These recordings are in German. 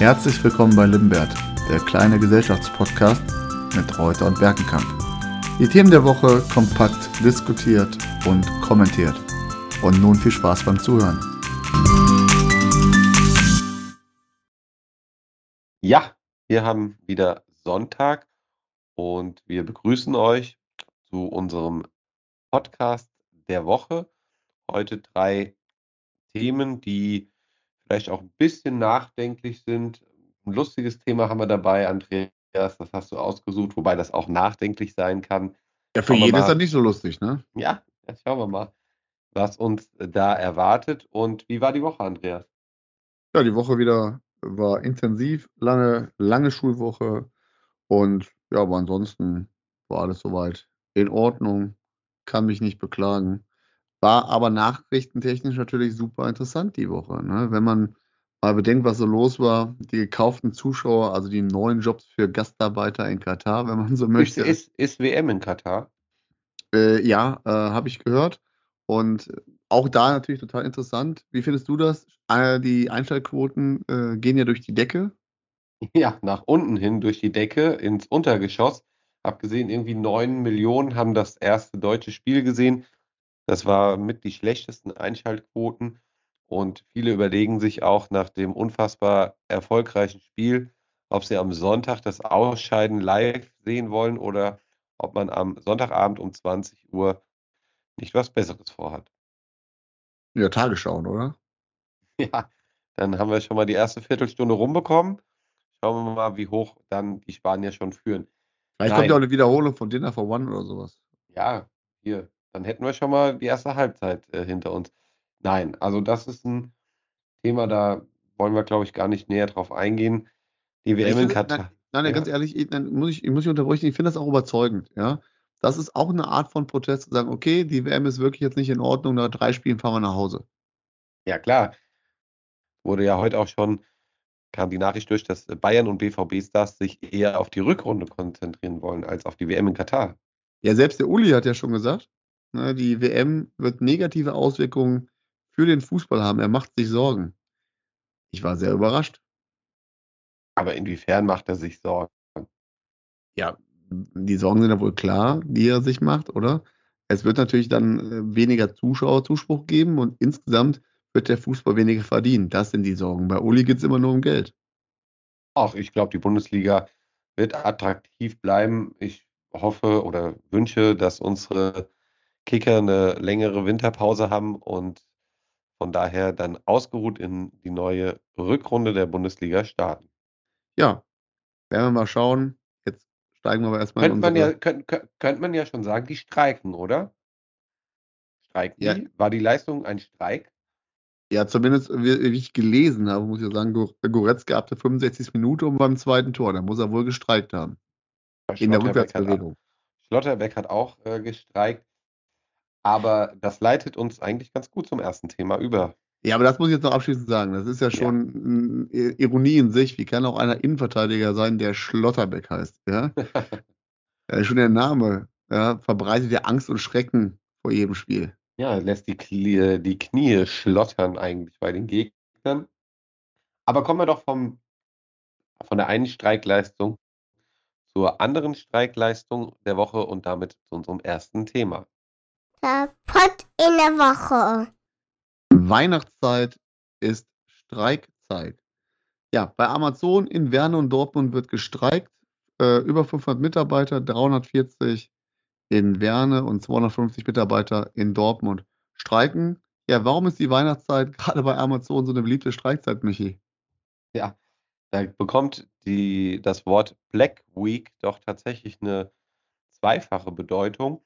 Herzlich willkommen bei Limbert, der kleine Gesellschaftspodcast mit Reuter und Berkenkamp. Die Themen der Woche kompakt diskutiert und kommentiert. Und nun viel Spaß beim Zuhören. Ja, wir haben wieder Sonntag und wir begrüßen euch zu unserem Podcast der Woche. Heute drei Themen, die vielleicht auch ein bisschen nachdenklich sind. Ein lustiges Thema haben wir dabei, Andreas, das hast du ausgesucht, wobei das auch nachdenklich sein kann. Ja, für jeden ist das nicht so lustig, ne? Ja, jetzt schauen wir mal, was uns da erwartet. Und wie war die Woche, Andreas? Ja, die Woche wieder war intensiv, lange, lange Schulwoche und ja, aber ansonsten war alles soweit in Ordnung, kann mich nicht beklagen. War aber nachrichtentechnisch natürlich super interessant die Woche. Ne? Wenn man mal bedenkt, was so los war, die gekauften Zuschauer, also die neuen Jobs für Gastarbeiter in Katar, wenn man so möchte. Ist, ist, ist WM in Katar? Äh, ja, äh, habe ich gehört. Und auch da natürlich total interessant. Wie findest du das? Äh, die Einschaltquoten äh, gehen ja durch die Decke. Ja, nach unten hin durch die Decke ins Untergeschoss. Hab gesehen, irgendwie neun Millionen haben das erste deutsche Spiel gesehen. Das war mit die schlechtesten Einschaltquoten und viele überlegen sich auch nach dem unfassbar erfolgreichen Spiel, ob sie am Sonntag das Ausscheiden live sehen wollen oder ob man am Sonntagabend um 20 Uhr nicht was Besseres vorhat. Ja, Tagesschauen, oder? Ja, dann haben wir schon mal die erste Viertelstunde rumbekommen. Schauen wir mal, wie hoch dann die Spanier schon führen. Vielleicht kommt ja auch eine Wiederholung von Dinner for One oder sowas. Ja, hier, dann hätten wir schon mal die erste Halbzeit äh, hinter uns. Nein, also das ist ein Thema, da wollen wir, glaube ich, gar nicht näher drauf eingehen. Die WM in Katar. Nein, ja. ganz ehrlich, ich, muss ich, ich muss ich unterbrechen, ich finde das auch überzeugend, ja. Das ist auch eine Art von Protest zu sagen, okay, die WM ist wirklich jetzt nicht in Ordnung, nach drei Spielen fahren wir nach Hause. Ja, klar. Wurde ja heute auch schon, kam die Nachricht durch, dass Bayern und BVB-Stars sich eher auf die Rückrunde konzentrieren wollen, als auf die WM in Katar. Ja, selbst der Uli hat ja schon gesagt, die WM wird negative Auswirkungen für den Fußball haben. Er macht sich Sorgen. Ich war sehr überrascht. Aber inwiefern macht er sich Sorgen? Ja, die Sorgen sind ja wohl klar, die er sich macht, oder? Es wird natürlich dann äh, weniger Zuschauerzuspruch geben und insgesamt wird der Fußball weniger verdienen. Das sind die Sorgen. Bei Uli geht es immer nur um Geld. Ach, ich glaube, die Bundesliga wird attraktiv bleiben. Ich hoffe oder wünsche, dass unsere Kicker eine längere Winterpause haben und von daher dann ausgeruht in die neue Rückrunde der Bundesliga starten. Ja, werden wir mal schauen. Jetzt steigen wir aber erstmal könnte in unsere... Man ja, könnte, könnte man ja schon sagen, die streiken, oder? Streiken ja. die? War die Leistung ein Streik? Ja, zumindest wie ich gelesen habe, muss ich sagen, Goretzka ab der 65. Minute und beim zweiten Tor. Da muss er wohl gestreikt haben. In der Rückwärtsbewegung. Schlotterbeck hat auch äh, gestreikt. Aber das leitet uns eigentlich ganz gut zum ersten Thema über. Ja, aber das muss ich jetzt noch abschließend sagen. Das ist ja schon ja. Ironie in sich. Wie kann auch einer Innenverteidiger sein, der Schlotterbeck heißt? Ja? ja schon der Name ja, verbreitet ja Angst und Schrecken vor jedem Spiel. Ja, lässt die, Knie, die Knie schlottern eigentlich bei den Gegnern. Aber kommen wir doch vom, von der einen Streikleistung zur anderen Streikleistung der Woche und damit zu unserem ersten Thema. Der Pott in der Woche. Weihnachtszeit ist Streikzeit. Ja, bei Amazon in Werne und Dortmund wird gestreikt. Äh, über 500 Mitarbeiter, 340 in Werne und 250 Mitarbeiter in Dortmund streiken. Ja, warum ist die Weihnachtszeit gerade bei Amazon so eine beliebte Streikzeit, Michi? Ja, da bekommt die, das Wort Black Week doch tatsächlich eine zweifache Bedeutung.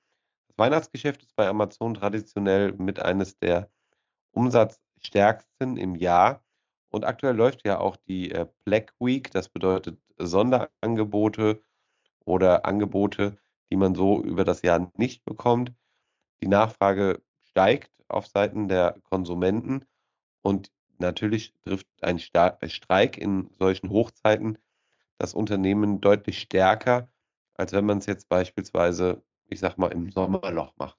Das Weihnachtsgeschäft ist bei Amazon traditionell mit eines der umsatzstärksten im Jahr. Und aktuell läuft ja auch die äh, Black Week. Das bedeutet Sonderangebote oder Angebote, die man so über das Jahr nicht bekommt. Die Nachfrage steigt auf Seiten der Konsumenten und natürlich trifft ein Streik in solchen Hochzeiten das Unternehmen deutlich stärker, als wenn man es jetzt beispielsweise ich sag mal, im Sommerloch macht.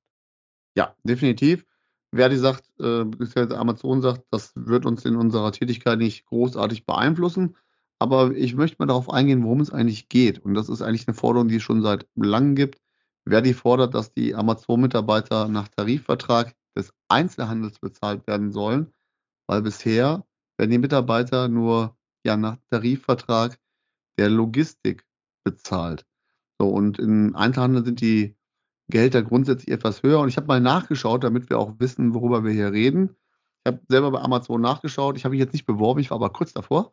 Ja, definitiv. Verdi sagt, äh, Amazon sagt, das wird uns in unserer Tätigkeit nicht großartig beeinflussen. Aber ich möchte mal darauf eingehen, worum es eigentlich geht. Und das ist eigentlich eine Forderung, die es schon seit langem gibt. Verdi fordert, dass die Amazon-Mitarbeiter nach Tarifvertrag des Einzelhandels bezahlt werden sollen, weil bisher werden die Mitarbeiter nur ja, nach Tarifvertrag der Logistik bezahlt. So, und im Einzelhandel sind die Gehälter grundsätzlich etwas höher. Und ich habe mal nachgeschaut, damit wir auch wissen, worüber wir hier reden. Ich habe selber bei Amazon nachgeschaut. Ich habe mich jetzt nicht beworben, ich war aber kurz davor.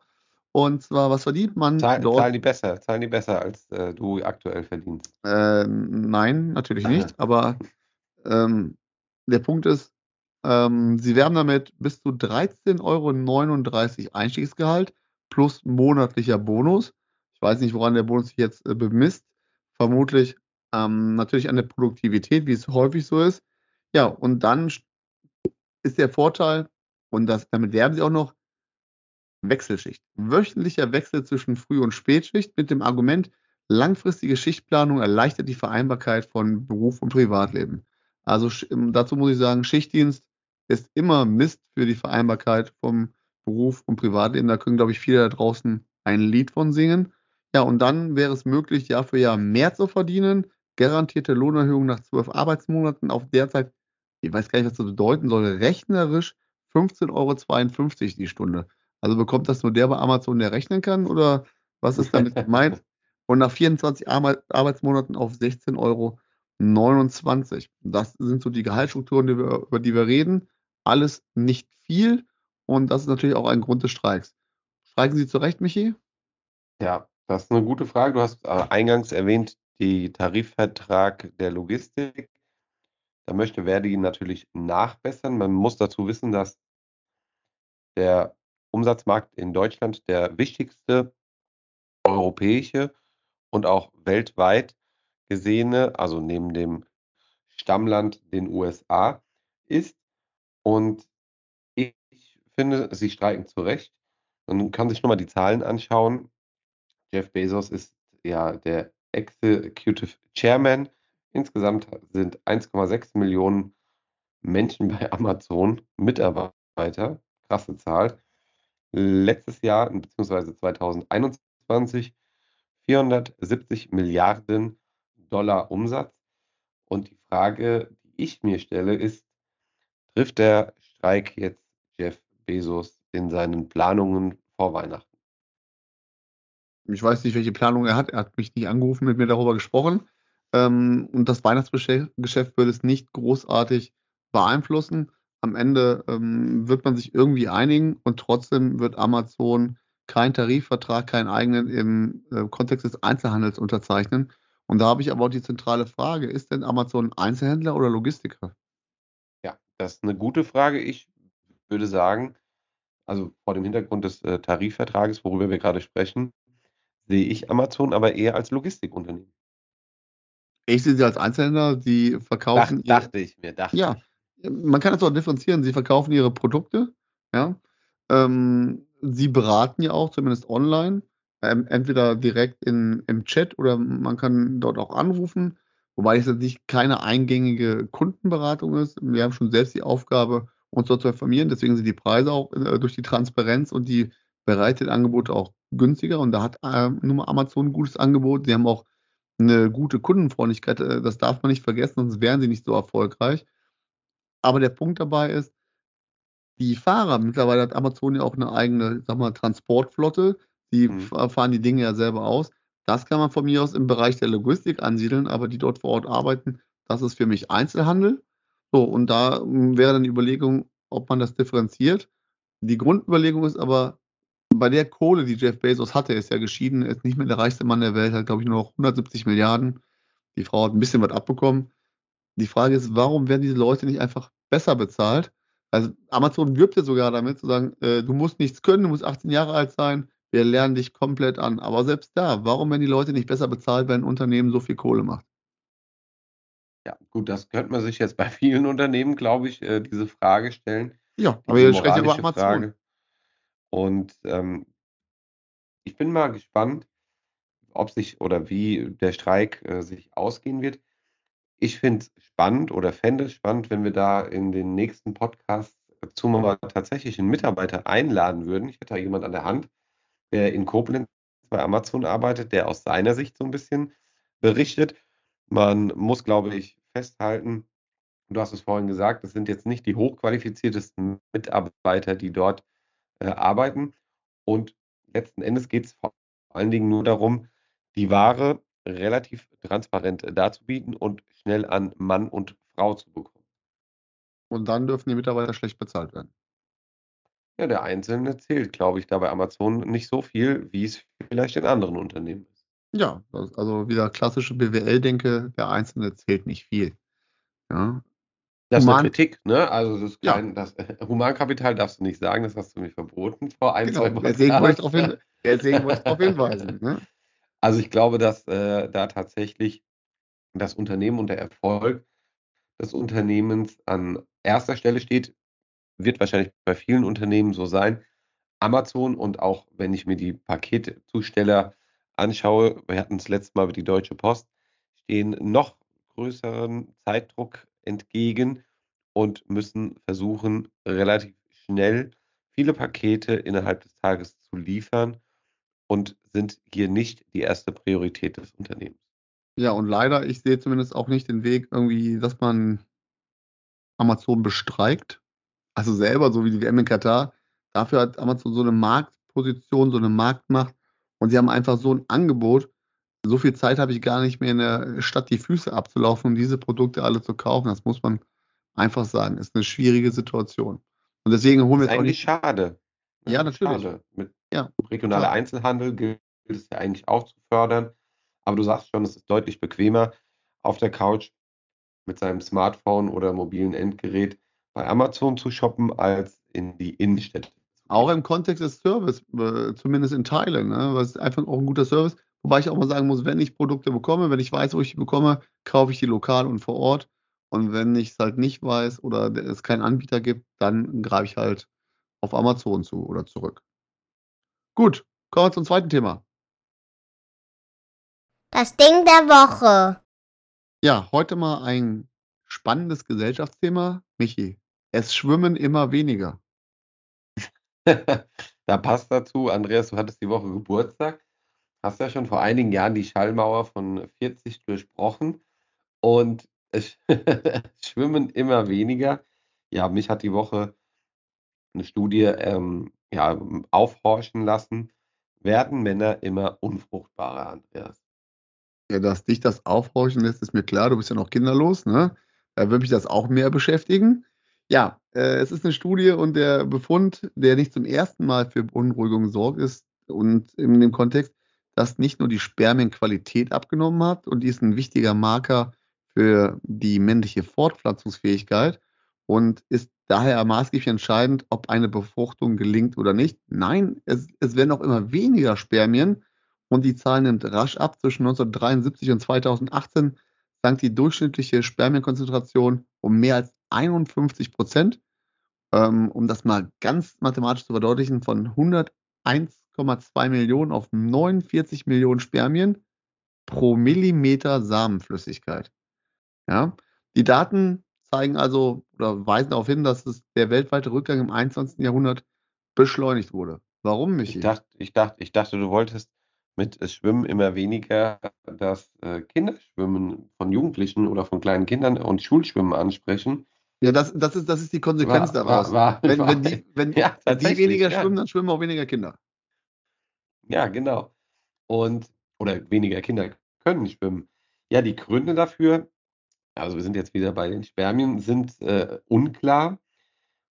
Und zwar, was verdient man Zahl, dort? zahlen die besser, zahlen die besser, als äh, du aktuell verdienst. Äh, nein, natürlich nicht. Aber ähm, der Punkt ist, ähm, sie werben damit bis zu 13,39 Euro Einstiegsgehalt plus monatlicher Bonus. Ich weiß nicht, woran der Bonus sich jetzt äh, bemisst. Vermutlich ähm, natürlich an der Produktivität, wie es häufig so ist. Ja, und dann ist der Vorteil, und das, damit werben sie auch noch, Wechselschicht. Wöchentlicher Wechsel zwischen Früh- und Spätschicht mit dem Argument, langfristige Schichtplanung erleichtert die Vereinbarkeit von Beruf und Privatleben. Also ähm, dazu muss ich sagen, Schichtdienst ist immer Mist für die Vereinbarkeit vom Beruf und Privatleben. Da können, glaube ich, viele da draußen ein Lied von singen. Ja, und dann wäre es möglich, Jahr für Jahr mehr zu verdienen. Garantierte Lohnerhöhung nach zwölf Arbeitsmonaten auf derzeit, ich weiß gar nicht, was das bedeuten soll, rechnerisch 15,52 Euro die Stunde. Also bekommt das nur der bei Amazon, der rechnen kann? Oder was ist damit gemeint? Und nach 24 Arbeitsmonaten auf 16,29 Euro. Das sind so die Gehaltsstrukturen, die wir, über die wir reden. Alles nicht viel. Und das ist natürlich auch ein Grund des Streiks. Streiken Sie zu Recht, Michi? Ja, das ist eine gute Frage. Du hast äh, eingangs erwähnt, die Tarifvertrag der Logistik. Da möchte Verdi natürlich nachbessern. Man muss dazu wissen, dass der Umsatzmarkt in Deutschland der wichtigste europäische und auch weltweit gesehene, also neben dem Stammland den USA ist. Und ich finde, sie streiken zu Recht. Man kann sich nur mal die Zahlen anschauen. Jeff Bezos ist ja der Executive Chairman. Insgesamt sind 1,6 Millionen Menschen bei Amazon Mitarbeiter. Krasse Zahl letztes Jahr, beziehungsweise 2021, 470 Milliarden Dollar Umsatz. Und die Frage, die ich mir stelle, ist, trifft der Streik jetzt Jeff Bezos in seinen Planungen vor Weihnachten? Ich weiß nicht, welche Planung er hat. Er hat mich nicht angerufen, mit mir darüber gesprochen. Ähm, und das Weihnachtsgeschäft würde es nicht großartig beeinflussen am Ende ähm, wird man sich irgendwie einigen und trotzdem wird Amazon keinen Tarifvertrag, keinen eigenen im äh, Kontext des Einzelhandels unterzeichnen. Und da habe ich aber auch die zentrale Frage, ist denn Amazon Einzelhändler oder Logistiker? Ja, das ist eine gute Frage. Ich würde sagen, also vor dem Hintergrund des äh, Tarifvertrages, worüber wir gerade sprechen, sehe ich Amazon aber eher als Logistikunternehmen. Ich sehe sie als Einzelhändler, die verkaufen. Dach, dachte ich mir, dachte ja, ich man kann das auch differenzieren. Sie verkaufen ihre Produkte, ja. Ähm, sie beraten ja auch, zumindest online, ähm, entweder direkt in, im Chat oder man kann dort auch anrufen, wobei es nicht keine eingängige Kundenberatung ist. Wir haben schon selbst die Aufgabe, uns dort zu informieren. Deswegen sind die Preise auch äh, durch die Transparenz und die bereiteten Angebote auch günstiger. Und da hat äh, mal Amazon ein gutes Angebot. Sie haben auch eine gute Kundenfreundlichkeit. Äh, das darf man nicht vergessen, sonst wären sie nicht so erfolgreich. Aber der Punkt dabei ist, die Fahrer, mittlerweile hat Amazon ja auch eine eigene, sag mal, Transportflotte. Die mhm. fahren die Dinge ja selber aus. Das kann man von mir aus im Bereich der Logistik ansiedeln, aber die dort vor Ort arbeiten, das ist für mich Einzelhandel. So, und da hm, wäre dann die Überlegung, ob man das differenziert. Die Grundüberlegung ist aber, bei der Kohle, die Jeff Bezos hatte, ist ja geschieden, ist nicht mehr der reichste Mann der Welt, hat, glaube ich, nur noch 170 Milliarden. Die Frau hat ein bisschen was abbekommen. Die Frage ist, warum werden diese Leute nicht einfach besser bezahlt? Also Amazon wirbt ja sogar damit, zu sagen, äh, du musst nichts können, du musst 18 Jahre alt sein, wir lernen dich komplett an. Aber selbst da, warum werden die Leute nicht besser bezahlt, wenn ein Unternehmen so viel Kohle macht? Ja, gut, das könnte man sich jetzt bei vielen Unternehmen, glaube ich, äh, diese Frage stellen. Ja, aber ihr sprecht über Amazon. Frage. Und ähm, ich bin mal gespannt, ob sich oder wie der Streik äh, sich ausgehen wird. Ich finde es spannend oder fände es spannend, wenn wir da in den nächsten Podcasts zu mal tatsächlich einen Mitarbeiter einladen würden. Ich hätte da jemand an der Hand, der in Koblenz bei Amazon arbeitet, der aus seiner Sicht so ein bisschen berichtet. Man muss, glaube ich, festhalten, du hast es vorhin gesagt, das sind jetzt nicht die hochqualifiziertesten Mitarbeiter, die dort äh, arbeiten. Und letzten Endes geht es vor allen Dingen nur darum, die Ware relativ transparent darzubieten und schnell an Mann und Frau zu bekommen. Und dann dürfen die Mitarbeiter schlecht bezahlt werden. Ja, der Einzelne zählt, glaube ich, da bei Amazon nicht so viel, wie es vielleicht in anderen Unternehmen ist. Ja, also wieder klassische BWL-Denke, der Einzelne zählt nicht viel. Ja, Das ist eine Human- Kritik, ne? Also das, ist Ja. das Humankapital darfst du nicht sagen, das hast du mir verboten vor ein, genau. zwei Deswegen wollte ich hin, deswegen wollte ich darauf hinweisen. Ne? Also ich glaube, dass äh, da tatsächlich das Unternehmen und der Erfolg des Unternehmens an erster Stelle steht, wird wahrscheinlich bei vielen Unternehmen so sein. Amazon und auch wenn ich mir die Paketzusteller anschaue, wir hatten es letztes Mal über die Deutsche Post, stehen noch größeren Zeitdruck entgegen und müssen versuchen, relativ schnell viele Pakete innerhalb des Tages zu liefern und sind hier nicht die erste Priorität des Unternehmens. Ja, und leider, ich sehe zumindest auch nicht den Weg irgendwie, dass man Amazon bestreikt. Also selber, so wie die WM in Katar. Dafür hat Amazon so eine Marktposition, so eine Marktmacht. Und sie haben einfach so ein Angebot. So viel Zeit habe ich gar nicht mehr in der Stadt die Füße abzulaufen, um diese Produkte alle zu kaufen. Das muss man einfach sagen. Ist eine schwierige Situation. Und deswegen holen wir jetzt auch eigentlich nicht. schade. Ja, natürlich. Schade. Mit Ja, regionaler klar. Einzelhandel gilt es ja eigentlich auch zu fördern. Aber du sagst schon, es ist deutlich bequemer, auf der Couch mit seinem Smartphone oder mobilen Endgerät bei Amazon zu shoppen, als in die Innenstädte. Auch im Kontext des Service, äh, zumindest in Teilen, ne? ist einfach auch ein guter Service. Wobei ich auch mal sagen muss, wenn ich Produkte bekomme, wenn ich weiß, wo ich die bekomme, kaufe ich die lokal und vor Ort. Und wenn ich es halt nicht weiß oder es keinen Anbieter gibt, dann greife ich halt auf Amazon zu oder zurück. Gut, kommen wir zum zweiten Thema. Das Ding der Woche. Ja, heute mal ein spannendes Gesellschaftsthema. Michi, es schwimmen immer weniger. da passt dazu, Andreas, du hattest die Woche Geburtstag, hast ja schon vor einigen Jahren die Schallmauer von 40 durchbrochen und es schwimmen immer weniger. Ja, mich hat die Woche eine Studie ähm, ja, aufhorchen lassen. Werden Männer immer unfruchtbarer, Andreas? Ja, dass dich das aufhorchen lässt, ist mir klar. Du bist ja noch kinderlos, ne? Da würde mich das auch mehr beschäftigen. Ja, äh, es ist eine Studie und der Befund, der nicht zum ersten Mal für Beunruhigung sorgt, ist und in dem Kontext, dass nicht nur die Spermienqualität abgenommen hat und die ist ein wichtiger Marker für die männliche Fortpflanzungsfähigkeit und ist daher maßgeblich entscheidend, ob eine Befruchtung gelingt oder nicht. Nein, es, es werden auch immer weniger Spermien und die Zahl nimmt rasch ab. Zwischen 1973 und 2018 sank die durchschnittliche Spermienkonzentration um mehr als 51 Prozent. Ähm, um das mal ganz mathematisch zu verdeutlichen, von 101,2 Millionen auf 49 Millionen Spermien pro Millimeter Samenflüssigkeit. Ja, die Daten zeigen also oder weisen darauf hin, dass es der weltweite Rückgang im 21. Jahrhundert beschleunigt wurde. Warum, Michi? Ich dachte, ich dachte, ich dachte, du wolltest mit es Schwimmen immer weniger das äh, Kinderschwimmen von Jugendlichen oder von kleinen Kindern und Schulschwimmen ansprechen. Ja, das, das, ist, das ist die Konsequenz War- daraus. war- war- wenn, wenn, die, wenn, Ja, die weniger ja. schwimmen, dann schwimmen auch weniger Kinder. Ja, genau. Und, oder weniger Kinder können schwimmen. Ja, die Gründe dafür, also wir sind jetzt wieder bei den Spermien, sind äh, unklar.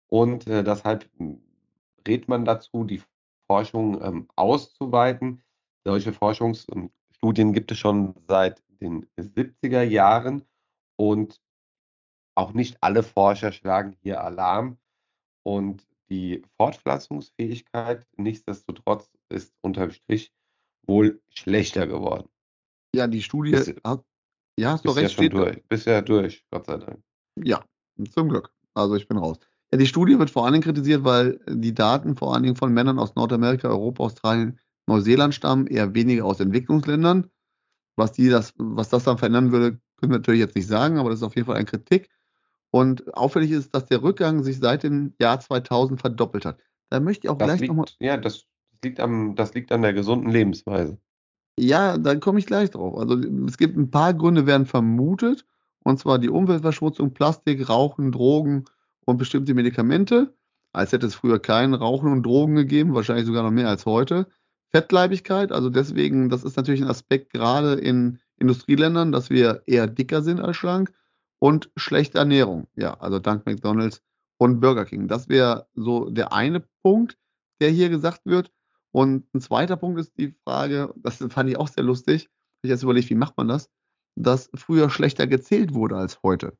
Und äh, deshalb rät man dazu, die Forschung ähm, auszuweiten. Solche Forschungsstudien gibt es schon seit den 70er Jahren und auch nicht alle Forscher schlagen hier Alarm. Und die Fortpflanzungsfähigkeit nichtsdestotrotz ist unterm Strich wohl schlechter geworden. Ja, die Studie Bist- hat, ja, hast du ja recht, schon steht, durch. Bist ja durch, Gott sei Dank. Ja, zum Glück. Also ich bin raus. Ja, die Studie wird vor allen Dingen kritisiert, weil die Daten vor allen Dingen von Männern aus Nordamerika, Europa, Australien, Neuseeland stammen, eher weniger aus Entwicklungsländern. Was, die das, was das dann verändern würde, können wir natürlich jetzt nicht sagen, aber das ist auf jeden Fall eine Kritik. Und auffällig ist, dass der Rückgang sich seit dem Jahr 2000 verdoppelt hat. Da möchte ich auch Das gleich nochmal. ja, das liegt, am, das liegt an der gesunden Lebensweise. Ja, da komme ich gleich drauf. Also es gibt ein paar Gründe, werden vermutet, und zwar die Umweltverschmutzung, Plastik, Rauchen, Drogen und bestimmte Medikamente. Als hätte es früher kein Rauchen und Drogen gegeben, wahrscheinlich sogar noch mehr als heute. Fettleibigkeit, also deswegen, das ist natürlich ein Aspekt gerade in Industrieländern, dass wir eher dicker sind als schlank und schlechte Ernährung. Ja, also dank McDonalds und Burger King. Das wäre so der eine Punkt, der hier gesagt wird. Und ein zweiter Punkt ist die Frage, das fand ich auch sehr lustig, ich jetzt überlegt, wie macht man das, dass früher schlechter gezählt wurde als heute.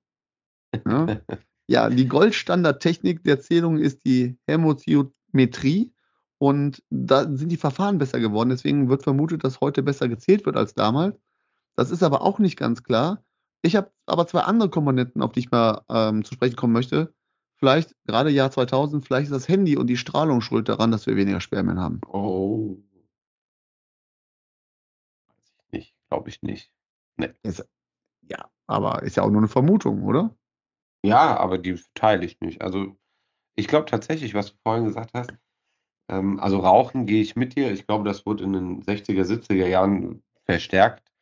Ja, ja die Goldstandardtechnik der Zählung ist die Hämotiometrie. Und da sind die Verfahren besser geworden. Deswegen wird vermutet, dass heute besser gezählt wird als damals. Das ist aber auch nicht ganz klar. Ich habe aber zwei andere Komponenten, auf die ich mal ähm, zu sprechen kommen möchte. Vielleicht gerade Jahr 2000, vielleicht ist das Handy und die Strahlung schuld daran, dass wir weniger Spermien haben. Oh. Weiß ich nicht, glaube ich nicht. Nee. Ist, ja, aber ist ja auch nur eine Vermutung, oder? Ja, aber die teile ich nicht. Also ich glaube tatsächlich, was du vorhin gesagt hast, ähm, also Rauchen gehe ich mit dir. Ich glaube, das wurde in den 60er, 70er Jahren verstärkt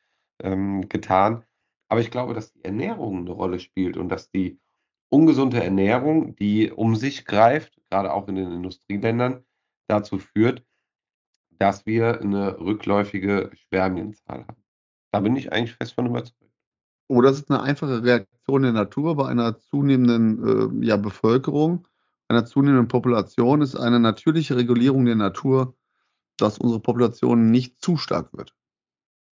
ähm, getan. Aber ich glaube, dass die Ernährung eine Rolle spielt und dass die ungesunde Ernährung, die um sich greift, gerade auch in den Industrieländern, dazu führt, dass wir eine rückläufige Spermienzahl haben. Da bin ich eigentlich fest von überzeugt. Oder es ist eine einfache Reaktion der Natur bei einer zunehmenden äh, ja, Bevölkerung, einer zunehmenden Population ist eine natürliche Regulierung der Natur, dass unsere Population nicht zu stark wird.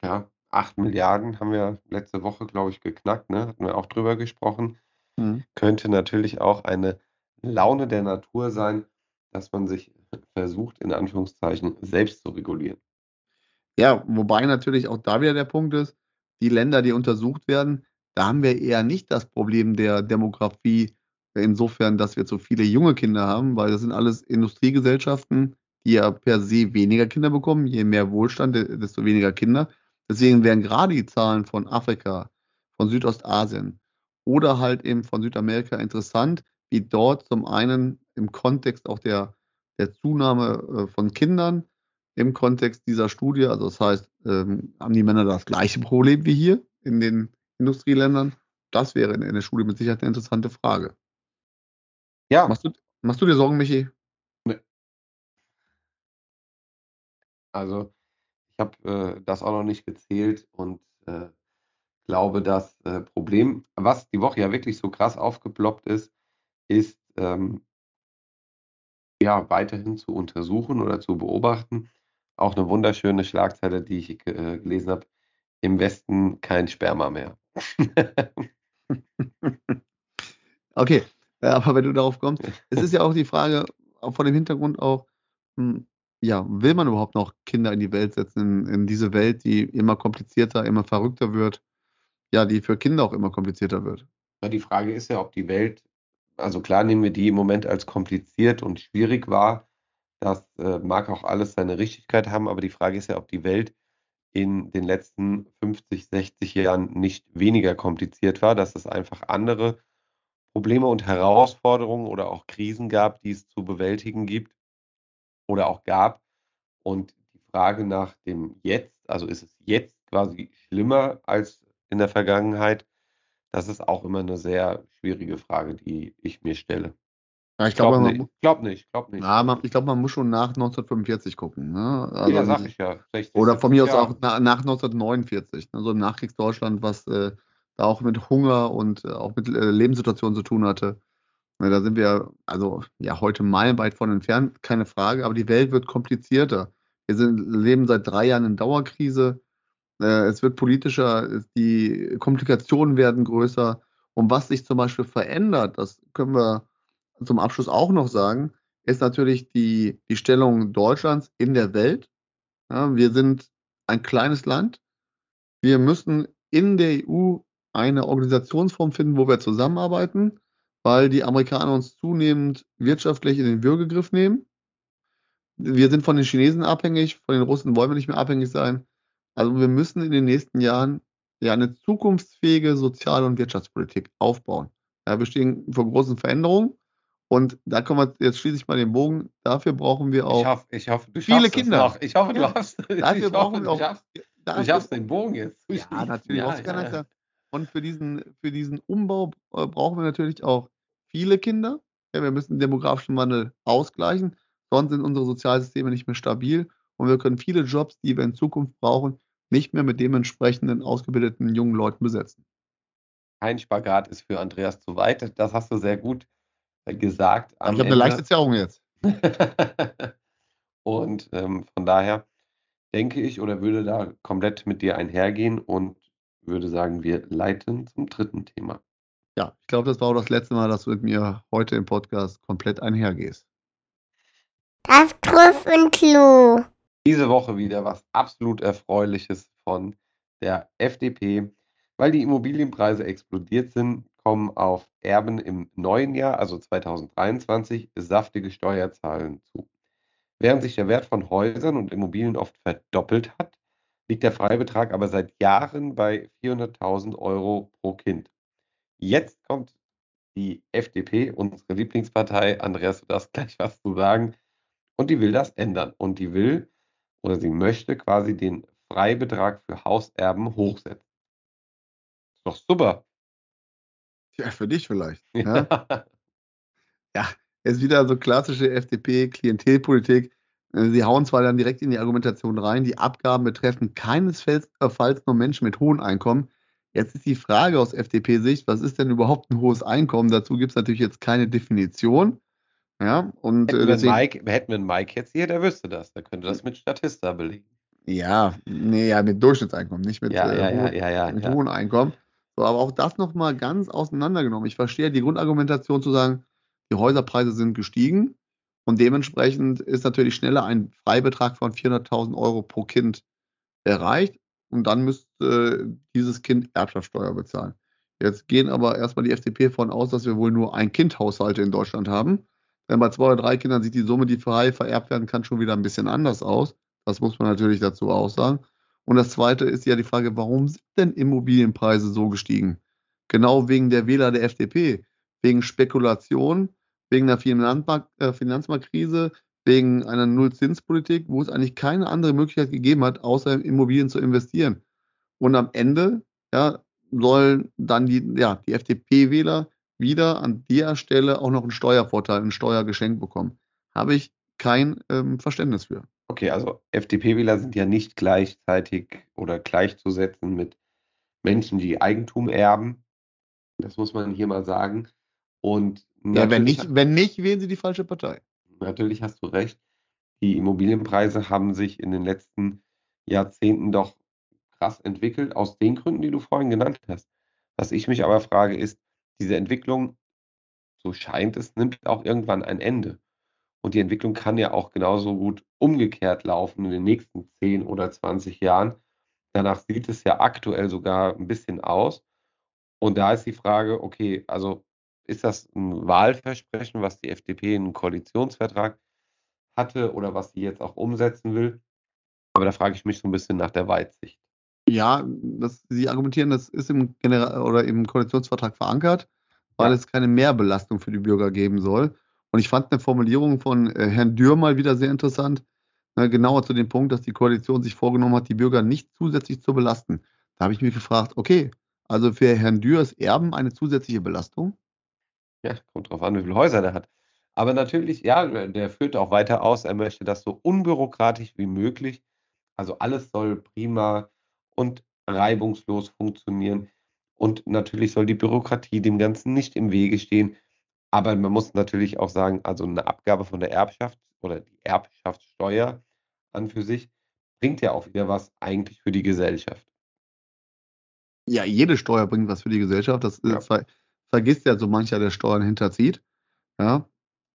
Ja, 8 Milliarden haben wir letzte Woche, glaube ich, geknackt, ne? Hatten wir auch drüber gesprochen. Mhm. Könnte natürlich auch eine Laune der Natur sein, dass man sich versucht, in Anführungszeichen, selbst zu regulieren. Ja, wobei natürlich auch da wieder der Punkt ist, die Länder, die untersucht werden, da haben wir eher nicht das Problem der Demografie insofern, dass wir zu viele junge Kinder haben, weil das sind alles Industriegesellschaften, die ja per se weniger Kinder bekommen. Je mehr Wohlstand, desto weniger Kinder. Deswegen wären gerade die Zahlen von Afrika, von Südostasien oder halt eben von Südamerika interessant, wie dort zum einen im Kontext auch der, der Zunahme äh, von Kindern, im Kontext dieser Studie, also das heißt, ähm, haben die Männer das gleiche Problem wie hier in den Industrieländern? Das wäre in der Studie mit Sicherheit eine interessante Frage. Ja. Machst du, machst du dir Sorgen, Michi? Nee. Also, ich habe äh, das auch noch nicht gezählt und äh, glaube, das äh, Problem, was die Woche ja wirklich so krass aufgeploppt ist, ist ähm, ja weiterhin zu untersuchen oder zu beobachten. Auch eine wunderschöne Schlagzeile, die ich äh, gelesen habe. Im Westen kein Sperma mehr. okay, aber wenn du darauf kommst, es ist ja auch die Frage, vor dem Hintergrund auch, hm, ja, will man überhaupt noch Kinder in die Welt setzen, in, in diese Welt, die immer komplizierter, immer verrückter wird, ja, die für Kinder auch immer komplizierter wird? Die Frage ist ja, ob die Welt, also klar nehmen wir die im Moment als kompliziert und schwierig wahr. Das äh, mag auch alles seine Richtigkeit haben, aber die Frage ist ja, ob die Welt in den letzten 50, 60 Jahren nicht weniger kompliziert war, dass es einfach andere Probleme und Herausforderungen oder auch Krisen gab, die es zu bewältigen gibt oder auch gab. Und die Frage nach dem Jetzt, also ist es jetzt quasi schlimmer als in der Vergangenheit, das ist auch immer eine sehr schwierige Frage, die ich mir stelle. Ja, ich glaube glaub nicht, glaub nicht, glaub nicht. Ja, man, ich glaube, man muss schon nach 1945 gucken. Ne? Also, ja, sag ich ja. 60, oder von mir aus auch nach, nach 1949, also im Nachkriegsdeutschland, was äh, da auch mit Hunger und äh, auch mit äh, Lebenssituationen zu tun hatte. Ja, da sind wir also ja heute meilenweit von entfernt, keine Frage, aber die Welt wird komplizierter. Wir sind, leben seit drei Jahren in Dauerkrise. Äh, es wird politischer, die Komplikationen werden größer. Und was sich zum Beispiel verändert, das können wir zum Abschluss auch noch sagen, ist natürlich die, die Stellung Deutschlands in der Welt. Ja, wir sind ein kleines Land. Wir müssen in der EU eine Organisationsform finden, wo wir zusammenarbeiten, weil die Amerikaner uns zunehmend wirtschaftlich in den Würgegriff nehmen. Wir sind von den Chinesen abhängig, von den Russen wollen wir nicht mehr abhängig sein. Also wir müssen in den nächsten Jahren ja eine zukunftsfähige Sozial- und Wirtschaftspolitik aufbauen. Ja, wir stehen vor großen Veränderungen Und da kommen wir jetzt schließlich mal den Bogen. Dafür brauchen wir auch Ich hoffe, ich hoffe, du viele Kinder. Ich hoffe, du hast Dafür ich brauchen hoffe, wir auch. schaffst, du schaffst den Bogen jetzt. Ja, natürlich. Ja, ja. Und für diesen, für diesen Umbau äh, brauchen wir natürlich auch viele Kinder. Wir müssen den demografischen Wandel ausgleichen. Sonst sind unsere Sozialsysteme nicht mehr stabil. Und wir können viele Jobs, die wir in Zukunft brauchen, nicht mehr mit dementsprechenden ausgebildeten jungen Leuten besetzen. Kein Spagat ist für Andreas zu weit. Das hast du sehr gut äh, gesagt. ich habe eine leichte Zerrung jetzt. und ähm, von daher denke ich oder würde da komplett mit dir einhergehen und würde sagen, wir leiten zum dritten Thema. Ja, ich glaube, das war auch das letzte Mal, dass du mit mir heute im Podcast komplett einhergehst. Das Trüffelklo. Diese Woche wieder was absolut Erfreuliches von der FDP. Weil die Immobilienpreise explodiert sind, kommen auf Erben im neuen Jahr, also 2023, saftige Steuerzahlen zu. Während sich der Wert von Häusern und Immobilien oft verdoppelt hat, liegt der Freibetrag aber seit Jahren bei 400.000 Euro pro Kind. Jetzt kommt die FDP, unsere Lieblingspartei. Andreas, du darfst gleich was zu sagen. Und die will das ändern. Und die will oder sie möchte quasi den Freibetrag für Hauserben hochsetzen. Ist doch super. Ja, für dich vielleicht. Ja? ist wieder so klassische FDP-Klientelpolitik. Äh, Sie hauen zwar dann direkt in die Argumentation rein, die Abgaben betreffen keinesfalls äh, nur Menschen mit hohen Einkommen. Jetzt ist die Frage aus FDP-Sicht, was ist denn überhaupt ein hohes Einkommen? Dazu gibt es natürlich jetzt keine Definition. Ja, und hätten, äh, wir Mike, hätten wir einen Mike jetzt hier, der wüsste das. Der könnte das mit Statista belegen. ja, nee, ja, mit Durchschnittseinkommen, nicht mit, Ja, äh, ja, ja, hohen- ja, mit hohen Einkommen. So, aber auch das nochmal ganz auseinandergenommen. Ich verstehe die Grundargumentation zu sagen, die Häuserpreise sind gestiegen und dementsprechend ist natürlich schneller ein Freibetrag von 400.000 Euro pro Kind erreicht und dann müsste äh, dieses Kind Erbschaftssteuer bezahlen. Jetzt gehen aber erstmal die FDP von aus, dass wir wohl nur ein Kind-Haushalte in Deutschland haben. Denn bei zwei oder drei Kindern sieht die Summe, die frei vererbt werden kann, schon wieder ein bisschen anders aus. Das muss man natürlich dazu auch sagen. Und das zweite ist ja die Frage, warum sind denn Immobilienpreise so gestiegen? Genau wegen der Wähler der FDP, wegen Spekulation, wegen der äh, Finanzmarktkrise, wegen einer Nullzinspolitik, wo es eigentlich keine andere Möglichkeit gegeben hat, außer in Immobilien zu investieren. Und am Ende ja, sollen dann die, ja, die FDP-Wähler wieder an der Stelle auch noch einen Steuervorteil, ein Steuergeschenk bekommen. Habe ich kein ähm, Verständnis für. Okay, also FDP-Wähler sind ja nicht gleichzeitig oder gleichzusetzen mit Menschen, die Eigentum erben. Das muss man hier mal sagen. Und Ja, wenn nicht, wenn nicht, wählen sie die falsche Partei. Natürlich hast du recht. Die Immobilienpreise haben sich in den letzten Jahrzehnten doch krass entwickelt, aus den Gründen, die du vorhin genannt hast. Was ich mich aber frage, ist, diese Entwicklung, so scheint es, nimmt auch irgendwann ein Ende. Und die Entwicklung kann ja auch genauso gut umgekehrt laufen in den nächsten 10 oder 20 Jahren. Danach sieht es ja aktuell sogar ein bisschen aus. Und da ist die Frage, okay, also ist das ein Wahlversprechen, was die FDP in einen Koalitionsvertrag hatte oder was sie jetzt auch umsetzen will? Aber da frage ich mich so ein bisschen nach der Weitsicht. Ja, das, Sie argumentieren, das ist im General oder im Koalitionsvertrag verankert, weil Ja. es keine Mehrbelastung für die Bürger geben soll. Und ich fand eine Formulierung von äh, Herrn Dürr mal wieder sehr interessant, ne, genauer zu dem Punkt, dass die Koalition sich vorgenommen hat, die Bürger nicht zusätzlich zu belasten. Da habe ich mich gefragt, okay, also für Herrn Dürr ist Erben eine zusätzliche Belastung? Ja, kommt drauf an, wie viele Häuser der hat. Aber natürlich, ja, der führt auch weiter aus, er möchte das so unbürokratisch wie möglich. Also alles soll prima und reibungslos funktionieren. Und natürlich soll die Bürokratie dem Ganzen nicht im Wege stehen. Aber man muss natürlich auch sagen, also eine Abgabe von der Erbschaft oder die Erbschaftssteuer an für sich bringt ja auch wieder was eigentlich für die Gesellschaft. Ja, jede Steuer bringt was für die Gesellschaft. Das äh, Ja. ver vergisst ja so mancher, der Steuern hinterzieht. Ja,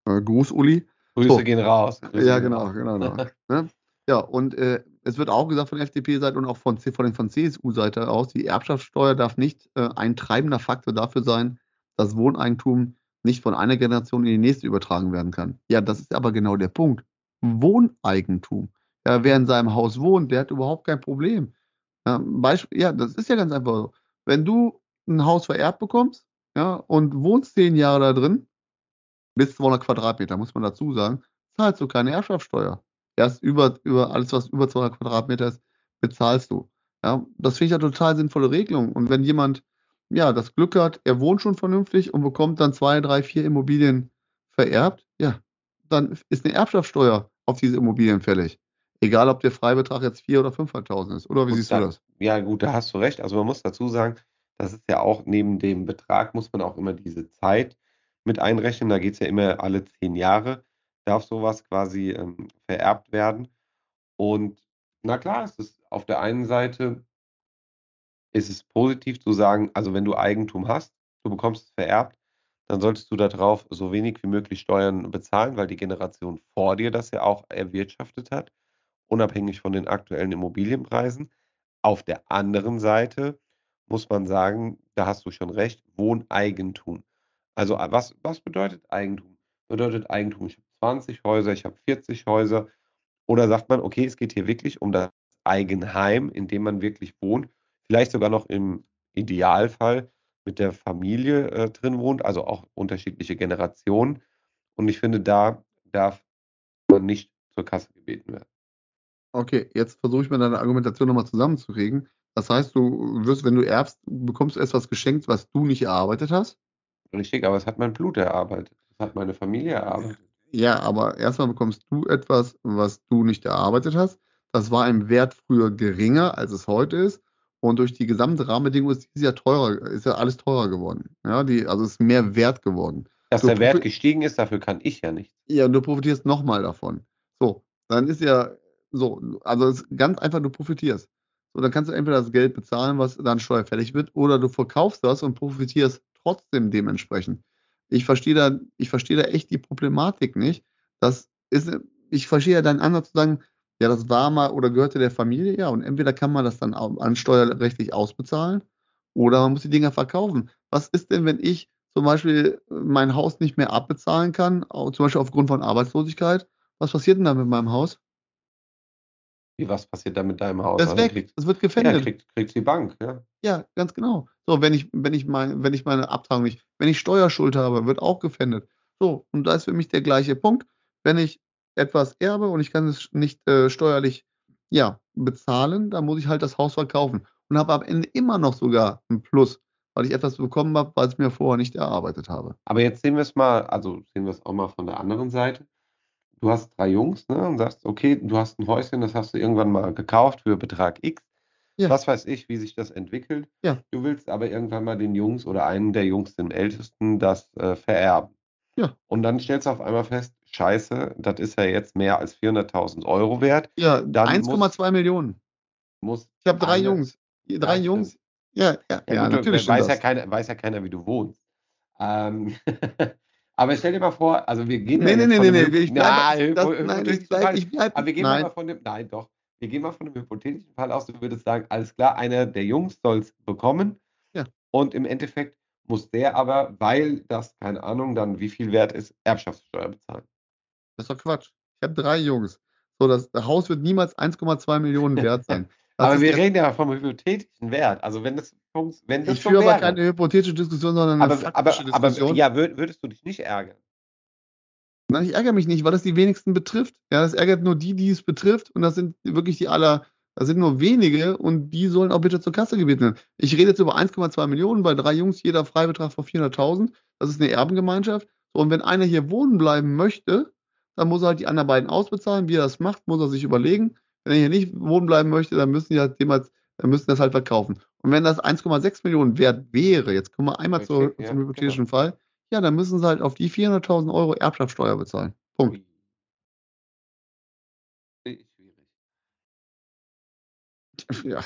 äh, Gruß, Uli. Grüße So. gehen raus. Grüße Ja, genau, genau. genau. ne? Ja, und äh, es wird auch gesagt von FDP-Seite und auch von, von, von CSU-Seite aus, die Erbschaftssteuer darf nicht äh, ein treibender Faktor dafür sein, dass Wohneigentum nicht von einer Generation in die nächste übertragen werden kann. Ja, das ist aber genau der Punkt. Wohneigentum. Ja, wer in seinem Haus wohnt, der hat überhaupt kein Problem. Ja, Beispiel, ja, das ist ja ganz einfach so. Wenn du ein Haus vererbt bekommst ja, und wohnst zehn Jahre da drin, bis 200 Quadratmeter, muss man dazu sagen, zahlst du keine Erbschaftssteuer. Erst über, über alles, was über 200 Quadratmeter ist, bezahlst du. Ja, das finde ich eine total sinnvolle Regelung. Und wenn jemand ja das Glück hat, er wohnt schon vernünftig und bekommt dann zwei, drei, vier Immobilien vererbt, ja, dann ist eine Erbschaftssteuer auf diese Immobilien fällig. Egal, ob der Freibetrag jetzt 4.000 oder 500.000 ist. Oder wie Gut, siehst da, du das? ja, gut, da hast du recht. Also man muss dazu sagen, das ist ja auch neben dem Betrag muss man auch immer diese Zeit mit einrechnen. Da geht es ja immer alle zehn Jahre, darf sowas quasi ähm, vererbt werden. Und na klar, es ist auf der einen Seite ist es positiv zu sagen, also wenn du Eigentum hast, du bekommst es vererbt, dann solltest du darauf so wenig wie möglich Steuern bezahlen, weil die Generation vor dir das ja auch erwirtschaftet hat, unabhängig von den aktuellen Immobilienpreisen. Auf der anderen Seite muss man sagen, da hast du schon recht, Wohneigentum. Also äh, was, was bedeutet Eigentum? Bedeutet Eigentum, ich habe 20 Häuser, ich habe 40 Häuser. Oder sagt man, okay, es geht hier wirklich um das Eigenheim, in dem man wirklich wohnt, vielleicht sogar noch im Idealfall mit der Familie äh, drin wohnt, also auch unterschiedliche Generationen. Und ich finde, da darf man nicht zur Kasse gebeten werden. Okay, jetzt versuche ich mir deine Argumentation nochmal zusammenzukriegen. Das heißt, du wirst, wenn du erbst, bekommst du etwas geschenkt, was du nicht erarbeitet hast? Richtig, aber es hat mein Blut erarbeitet. Es hat meine Familie erarbeitet. Ja, aber erstmal bekommst du etwas, was du nicht erarbeitet hast. Das war im Wert früher geringer, als es heute ist. Und durch die gesamte Rahmenbedingung ist dieses Jahr teurer, ist ja alles teurer geworden. Ja, die, also es ist mehr wert geworden. Dass Du der Wert gestiegen ist, dafür kann ich ja nichts. Ja, und du profitierst nochmal davon. So, dann ist ja so, also es ist ganz einfach, du profitierst. So, dann kannst du entweder das Geld bezahlen, was dann steuerfällig wird, oder du verkaufst das und profitierst trotzdem dementsprechend. Ich verstehe da, ich verstehe da echt die Problematik nicht. Das ist, ich verstehe ja deinen Ansatz zu sagen, ja, das war mal oder gehörte der Familie, ja, und entweder kann man das dann au- an steuerrechtlich ausbezahlen oder man muss die Dinger verkaufen. Was ist denn, wenn ich zum Beispiel mein Haus nicht mehr abbezahlen kann, zum Beispiel aufgrund von Arbeitslosigkeit? Was passiert denn dann mit meinem Haus? Wie was passiert da mit deinem Haus? Das Also weg, kriegt, das wird ja, gefändet. kriegt, kriegt die Bank, ja. Ja, ganz genau. So, wenn ich, wenn ich mein, wenn ich meine Abtragung nicht, wenn ich Steuerschuld habe, wird auch gefändet. So, und da ist für mich der gleiche Punkt. Wenn ich etwas erbe und ich kann es nicht äh, steuerlich ja, bezahlen, dann muss ich halt das Haus verkaufen und habe am Ende immer noch sogar ein Plus, weil ich etwas bekommen habe, was ich mir vorher nicht erarbeitet habe. Aber jetzt sehen wir es mal, also sehen wir es auch mal von der anderen Seite. Du hast drei Jungs, ne, und sagst, okay, du hast ein Häuschen, das hast du irgendwann mal gekauft für Betrag X. Ja. Was weiß ich, wie sich das entwickelt. Ja. Du willst aber irgendwann mal den Jungs oder einen der Jungs, den Ältesten, das äh, vererben. Ja. Und dann stellst du auf einmal fest, scheiße, das ist ja jetzt mehr als 400.000 Euro wert. Ja, Dann 1,2 Millionen. Muss Ich habe drei eine- Jungs. Drei Ja, Jungs. Ja, ja, Ja, gut, natürlich weiß, ja keiner, weiß ja keiner, wie du wohnst. Ähm, aber stell dir mal vor, also wir gehen Nee, ja nee, nee, ich bleibe, Na, das, nein, ich bleib, ich bleib, Aber wir gehen mal nein, von dem, nein, doch, wir gehen mal von einem hypothetischen Fall aus. Du würdest sagen, alles klar, einer der Jungs soll es bekommen. Ja. Und im Endeffekt muss der aber, weil das, keine Ahnung, dann wie viel wert ist, Erbschaftssteuer bezahlen. das ist doch Quatsch. Ich habe drei Jungs. So, das Haus wird niemals 1,2 Millionen wert sein. Aber wir reden ja vom hypothetischen Wert. Also wenn das, wenn das ich führe aber keine hypothetische Diskussion, sondern eine aber, aber, faktische aber Diskussion. ja, würd, würdest du dich nicht ärgern? Nein, ich ärgere mich nicht, weil das die wenigsten betrifft. Ja, das ärgert nur die, die es betrifft. Und das sind wirklich die aller, das sind nur wenige und die sollen auch bitte zur Kasse gebeten werden. Ich rede jetzt über 1,2 Millionen, bei drei Jungs jeder Freibetrag von 400.000. Das ist eine Erbengemeinschaft. So, und wenn einer hier wohnen bleiben möchte, dann muss er halt die anderen beiden ausbezahlen. Wie er das macht, muss er sich überlegen. Wenn er hier nicht wohnen bleiben möchte, dann müssen die halt jemals, dann müssen das halt verkaufen. Und wenn das 1,6 Millionen wert wäre, jetzt kommen wir einmal zur, Richtig, ja, zum hypothetischen Fall, ja, dann müssen sie halt auf die 400.000 Euro Erbschaftssteuer bezahlen. Punkt. Schwierig. Ja.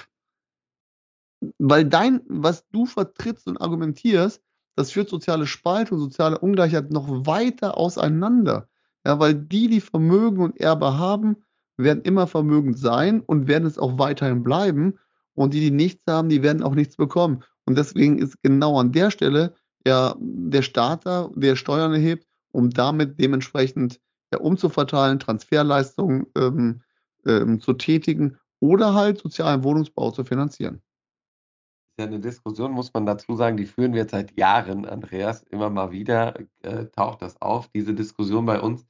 Weil dein, was du vertrittst und argumentierst, das führt soziale Spaltung, soziale Ungleichheit noch weiter auseinander. Ja, weil die, die Vermögen und Erbe haben, werden immer vermögend sein und werden es auch weiterhin bleiben. Und die, die nichts haben, die werden auch nichts bekommen. Und deswegen ist genau an der Stelle ja der Staat da, der Steuern erhebt, um damit dementsprechend ja, umzuverteilen, Transferleistungen ähm, ähm, zu tätigen oder halt sozialen Wohnungsbau zu finanzieren. ist ja eine Diskussion, muss man dazu sagen, die führen wir seit Jahren, Andreas. Immer mal wieder äh, taucht das auf, diese Diskussion bei uns.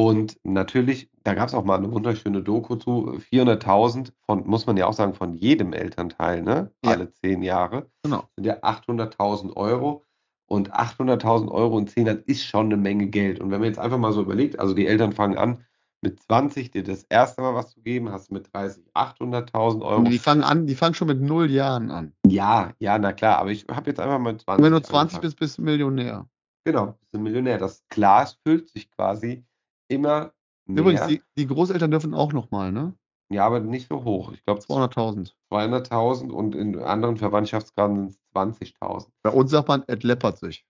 Und natürlich, da gab es auch mal eine wunderschöne Doku zu, 400.000 von, muss man ja auch sagen, von jedem Elternteil, ne? Ja. Alle zehn Jahre. Genau. Sind ja 800.000 Euro. Und 800.000 Euro in zehn Jahren ist schon eine Menge Geld. Und wenn man jetzt einfach mal so überlegt, also die Eltern fangen an, mit 20 dir das erste Mal was zu geben, hast du mit 30 800.000 Euro. Die fangen an, die fangen schon mit null Jahren an. Ja, ja, na klar, aber ich habe jetzt einfach mal 20. Und wenn du 20 angefangen. bist, bist du Millionär. Genau, bist du Millionär. Das Glas füllt sich quasi immer mehr. Übrigens, die, die Großeltern dürfen auch nochmal, ne? ja, aber nicht so hoch. Ich glaube 200.000. 200.000 und in anderen Verwandtschaftsgraden sind es 20.000. Bei uns sagt man, es läppert sich.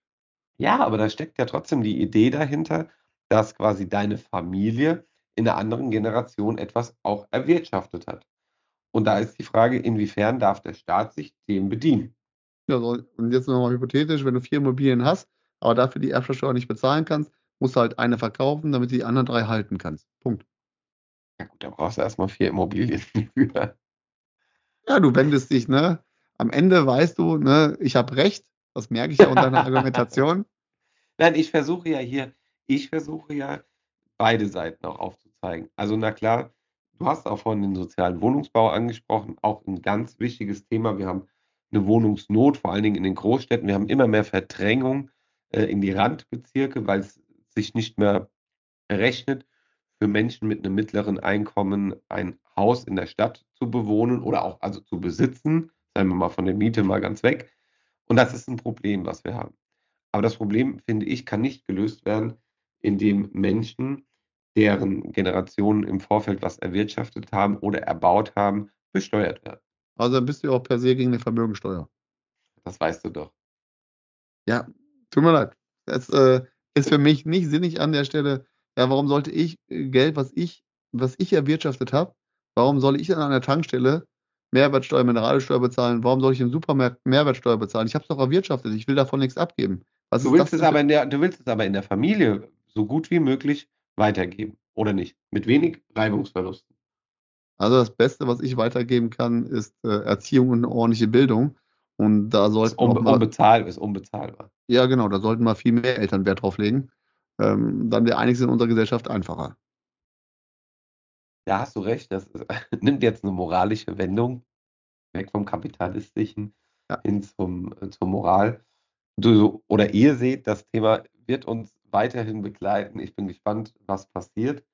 Ja, aber da steckt ja trotzdem die Idee dahinter, dass quasi deine Familie in einer anderen Generation etwas auch erwirtschaftet hat. Und da ist die Frage, inwiefern darf der Staat sich dem bedienen? Ja, so, und jetzt nochmal hypothetisch, wenn du vier Immobilien hast, aber dafür die Erbschaftssteuer nicht bezahlen kannst, musst du halt eine verkaufen, damit du die anderen drei halten kannst. Punkt. Ja gut, da brauchst du erstmal vier Immobilien für. Ja, du wendest dich, ne? Am Ende weißt du, ne, ich habe recht. Das merke ich ja unter deiner Argumentation. Nein, ich versuche ja hier, ich versuche ja beide Seiten auch aufzuzeigen. Also na klar, du hast auch vorhin den sozialen Wohnungsbau angesprochen, auch ein ganz wichtiges Thema. Wir haben eine Wohnungsnot, vor allen Dingen in den Großstädten. Wir haben immer mehr Verdrängung äh, in die Randbezirke, weil es sich nicht mehr rechnet, für Menschen mit einem mittleren Einkommen ein Haus in der Stadt zu bewohnen oder auch also zu besitzen. Seien wir mal von der Miete mal ganz weg. Und das ist ein Problem, was wir haben. Aber das Problem, finde ich, kann nicht gelöst werden, indem Menschen, deren Generationen im Vorfeld was erwirtschaftet haben oder erbaut haben, besteuert werden. Also dann bist du auch per se gegen eine Vermögensteuer. Das weißt du doch. Ja, tut mir leid. Das äh, ist für mich nicht sinnig an der Stelle. Ja, warum sollte ich äh, Geld, was ich, was ich erwirtschaftet habe, warum soll ich dann an der Tankstelle Mehrwertsteuer, Mineralsteuer bezahlen? Warum soll ich im Supermarkt Mehrwertsteuer bezahlen? Ich habe es doch erwirtschaftet. Ich will davon nichts abgeben. Was Du willst, es aber in der, du willst es aber in der Familie so gut wie möglich weitergeben, oder nicht? Mit wenig Reibungsverlusten. Also das Beste, was ich weitergeben kann, ist äh, Erziehung und eine ordentliche Bildung. Und da Ist, sollten auch unbe mal, unbezahl, ist unbezahlbar. ja genau, da sollten mal viel mehr Eltern Wert drauf legen. Ähm, dann wäre einiges in unserer Gesellschaft einfacher. Da hast du recht, das ist, nimmt jetzt eine moralische Wendung, weg vom Kapitalistischen Ja. hin zum, äh, zur Moral. Du oder ihr seht, das Thema wird uns weiterhin begleiten. Ich bin gespannt, was passiert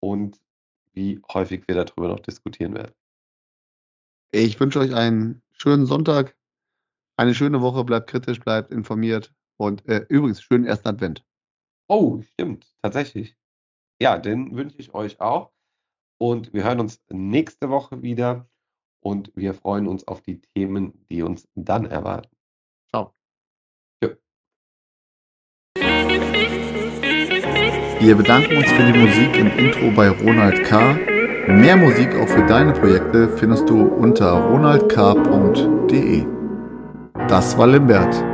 und wie häufig wir darüber noch diskutieren werden. Ich wünsche euch einen schönen Sonntag, eine schöne Woche, bleibt kritisch, bleibt informiert und äh, übrigens schönen ersten Advent. Oh, stimmt, tatsächlich. Ja, den wünsche ich euch auch. Und wir hören uns nächste Woche wieder und wir freuen uns auf die Themen, die uns dann erwarten. Ciao. Ja. Wir bedanken uns für die Musik im Intro bei Ronald K. Mehr Musik auch für deine Projekte findest du unter ronaldk.de. Das war Limbert.